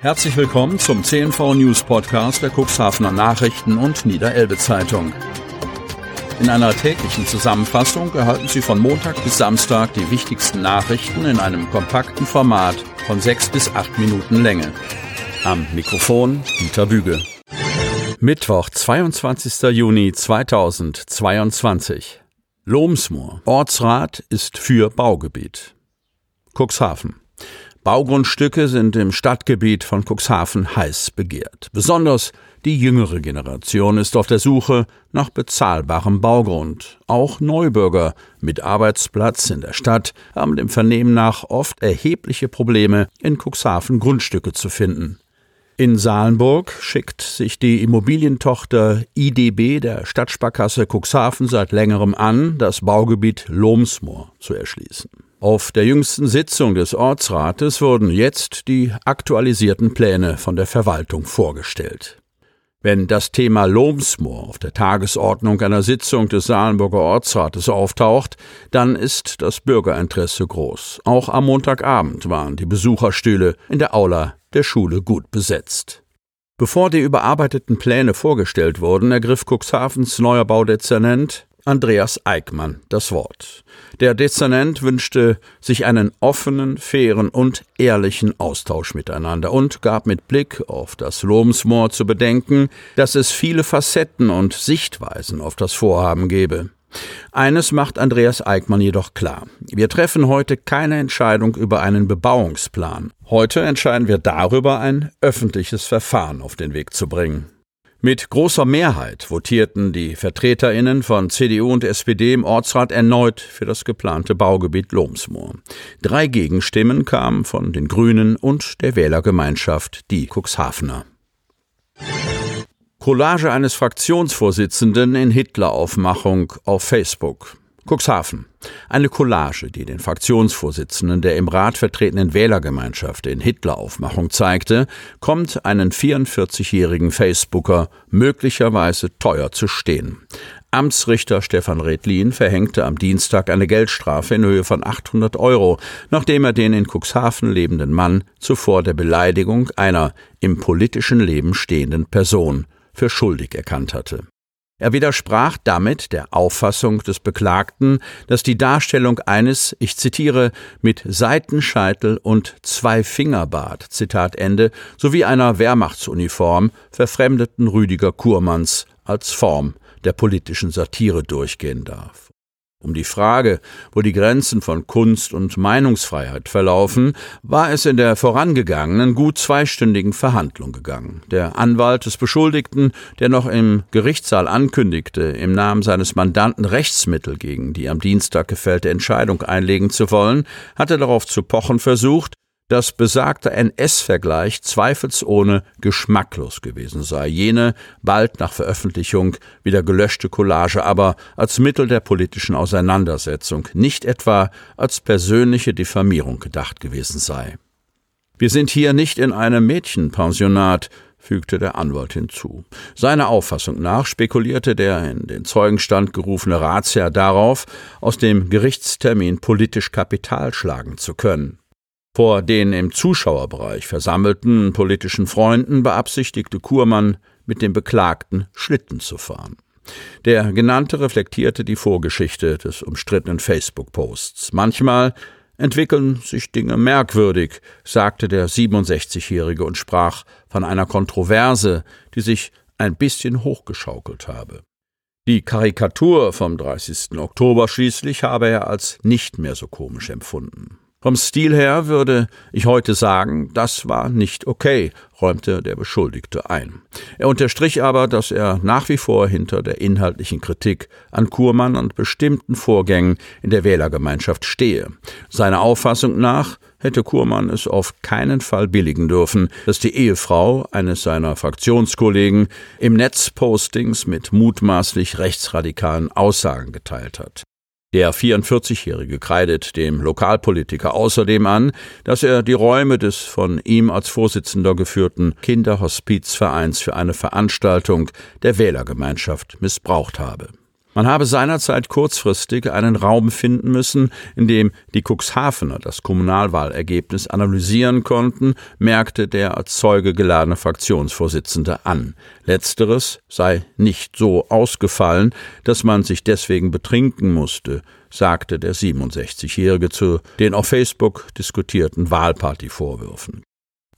Herzlich willkommen zum CNV News Podcast der Cuxhavener Nachrichten und Niederelbe Zeitung. In einer täglichen Zusammenfassung erhalten Sie von Montag bis Samstag die wichtigsten Nachrichten in einem kompakten Format von sechs bis acht Minuten Länge. Am Mikrofon Dieter Büge. Mittwoch, 22. Juni 2022. Lohmsmoor. Ortsrat ist für Baugebiet. Cuxhaven. Baugrundstücke sind im Stadtgebiet von Cuxhaven heiß begehrt. Besonders die jüngere Generation ist auf der Suche nach bezahlbarem Baugrund. Auch Neubürger mit Arbeitsplatz in der Stadt haben dem Vernehmen nach oft erhebliche Probleme, in Cuxhaven Grundstücke zu finden. In Salenburg schickt sich die Immobilientochter IDB der Stadtsparkasse Cuxhaven seit längerem an, das Baugebiet Lohmsmoor zu erschließen. Auf der jüngsten Sitzung des Ortsrates wurden jetzt die aktualisierten Pläne von der Verwaltung vorgestellt. Wenn das Thema Lohmsmoor auf der Tagesordnung einer Sitzung des Salenburger Ortsrates auftaucht, dann ist das Bürgerinteresse groß. Auch am Montagabend waren die Besucherstühle in der Aula der Schule gut besetzt. Bevor die überarbeiteten Pläne vorgestellt wurden, ergriff Cuxhavens neuer Baudezernent Andreas Eickmann das Wort. Der Dezernent wünschte sich einen offenen, fairen und ehrlichen Austausch miteinander und gab mit Blick auf das Lohmsmoor zu bedenken, dass es viele Facetten und Sichtweisen auf das Vorhaben gebe. Eines macht Andreas Eickmann jedoch klar. Wir treffen heute keine Entscheidung über einen Bebauungsplan. Heute entscheiden wir darüber, ein öffentliches Verfahren auf den Weg zu bringen. Mit großer Mehrheit votierten die Vertreterinnen von CDU und SPD im Ortsrat erneut für das geplante Baugebiet Lohmsmoor. Drei Gegenstimmen kamen von den Grünen und der Wählergemeinschaft Die Cuxhavener. Collage eines Fraktionsvorsitzenden in Hitleraufmachung auf Facebook. Cuxhaven. Eine Collage, die den Fraktionsvorsitzenden der im Rat vertretenen Wählergemeinschaft in Hitleraufmachung zeigte, kommt einen 44-jährigen Facebooker möglicherweise teuer zu stehen. Amtsrichter Stefan Redlin verhängte am Dienstag eine Geldstrafe in Höhe von 800 Euro, nachdem er den in Cuxhaven lebenden Mann zuvor der Beleidigung einer im politischen Leben stehenden Person für schuldig erkannt hatte. Er widersprach damit der Auffassung des Beklagten, dass die Darstellung eines, ich zitiere, mit Seitenscheitel und Zwei-Fingerbart, Zitat Ende, sowie einer Wehrmachtsuniform verfremdeten Rüdiger Kurmanns als Form der politischen Satire durchgehen darf. Um die Frage, wo die Grenzen von Kunst und Meinungsfreiheit verlaufen, war es in der vorangegangenen gut zweistündigen Verhandlung gegangen. Der Anwalt des Beschuldigten, der noch im Gerichtssaal ankündigte, im Namen seines Mandanten Rechtsmittel gegen die am Dienstag gefällte Entscheidung einlegen zu wollen, hatte darauf zu pochen versucht, dass besagter NS-Vergleich zweifelsohne geschmacklos gewesen sei, jene bald nach Veröffentlichung wieder gelöschte Collage aber als Mittel der politischen Auseinandersetzung, nicht etwa als persönliche Diffamierung gedacht gewesen sei. Wir sind hier nicht in einem Mädchenpensionat, fügte der Anwalt hinzu. Seiner Auffassung nach spekulierte der in den Zeugenstand gerufene Ratsherr darauf, aus dem Gerichtstermin politisch Kapital schlagen zu können. Vor den im Zuschauerbereich versammelten politischen Freunden beabsichtigte Kurmann, mit dem Beklagten Schlitten zu fahren. Der Genannte reflektierte die Vorgeschichte des umstrittenen Facebook-Posts. Manchmal entwickeln sich Dinge merkwürdig, sagte der 67-Jährige und sprach von einer Kontroverse, die sich ein bisschen hochgeschaukelt habe. Die Karikatur vom 30. Oktober schließlich habe er als nicht mehr so komisch empfunden. Vom Stil her würde ich heute sagen, das war nicht okay, räumte der Beschuldigte ein. Er unterstrich aber, dass er nach wie vor hinter der inhaltlichen Kritik an Kurmann und bestimmten Vorgängen in der Wählergemeinschaft stehe. Seiner Auffassung nach hätte Kurmann es auf keinen Fall billigen dürfen, dass die Ehefrau eines seiner Fraktionskollegen im Netz Postings mit mutmaßlich rechtsradikalen Aussagen geteilt hat. Der 44-Jährige kreidet dem Lokalpolitiker außerdem an, dass er die Räume des von ihm als Vorsitzender geführten Kinderhospizvereins für eine Veranstaltung der Wählergemeinschaft missbraucht habe. Man habe seinerzeit kurzfristig einen Raum finden müssen, in dem die Cuxhavener das Kommunalwahlergebnis analysieren konnten, merkte der als Zeuge geladene Fraktionsvorsitzende an. Letzteres sei nicht so ausgefallen, dass man sich deswegen betrinken musste, sagte der 67-Jährige zu den auf Facebook diskutierten Wahlpartyvorwürfen.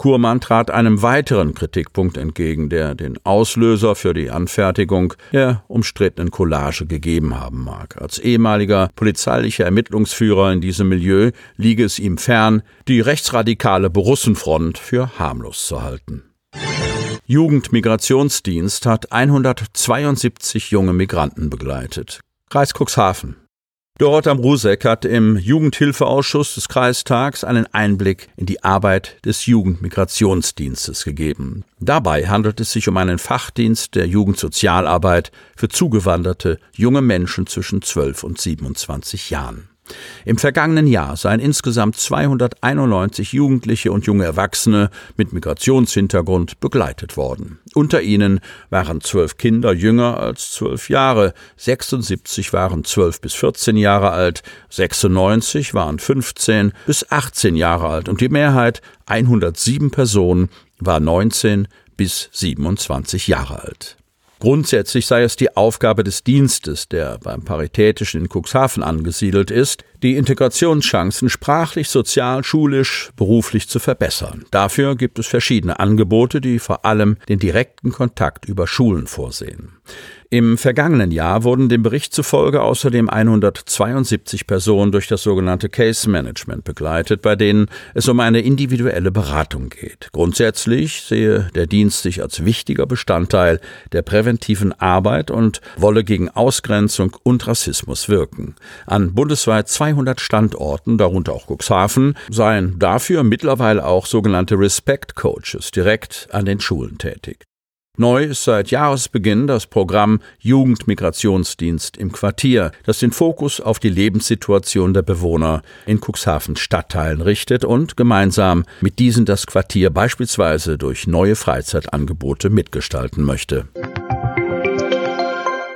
Kurmann trat einem weiteren Kritikpunkt entgegen, der den Auslöser für die Anfertigung der umstrittenen Collage gegeben haben mag. Als ehemaliger polizeilicher Ermittlungsführer in diesem Milieu liege es ihm fern, die rechtsradikale Borussenfront für harmlos zu halten. Jugendmigrationsdienst hat 172 junge Migranten begleitet. Kreis Cuxhaven. Dorothea Brusek hat im Jugendhilfeausschuss des Kreistags einen Einblick in die Arbeit des Jugendmigrationsdienstes gegeben. Dabei handelt es sich um einen Fachdienst der Jugendsozialarbeit für zugewanderte junge Menschen zwischen 12 und 27 Jahren. Im vergangenen Jahr seien insgesamt 291 Jugendliche und junge Erwachsene mit Migrationshintergrund begleitet worden. Unter ihnen waren zwölf Kinder jünger als zwölf Jahre, 76 waren zwölf bis 14 Jahre alt, 96 waren 15 bis 18 Jahre alt und die Mehrheit, 107 Personen, war 19 bis 27 Jahre alt. Grundsätzlich sei es die Aufgabe des Dienstes, der beim Paritätischen in Cuxhaven angesiedelt ist, die Integrationschancen sprachlich, sozial, schulisch, beruflich zu verbessern. Dafür gibt es verschiedene Angebote, die vor allem den direkten Kontakt über Schulen vorsehen. Im vergangenen Jahr wurden dem Bericht zufolge außerdem 172 Personen durch das sogenannte Case Management begleitet, bei denen es um eine individuelle Beratung geht. Grundsätzlich sehe der Dienst sich als wichtiger Bestandteil der präventiven Arbeit und wolle gegen Ausgrenzung und Rassismus wirken. An bundesweit 200 Standorten, darunter auch Cuxhaven, seien dafür mittlerweile auch sogenannte Respect Coaches direkt an den Schulen tätig. Neu ist seit Jahresbeginn das Programm Jugendmigrationsdienst im Quartier, das den Fokus auf die Lebenssituation der Bewohner in Cuxhaven Stadtteilen richtet und gemeinsam mit diesen das Quartier beispielsweise durch neue Freizeitangebote mitgestalten möchte.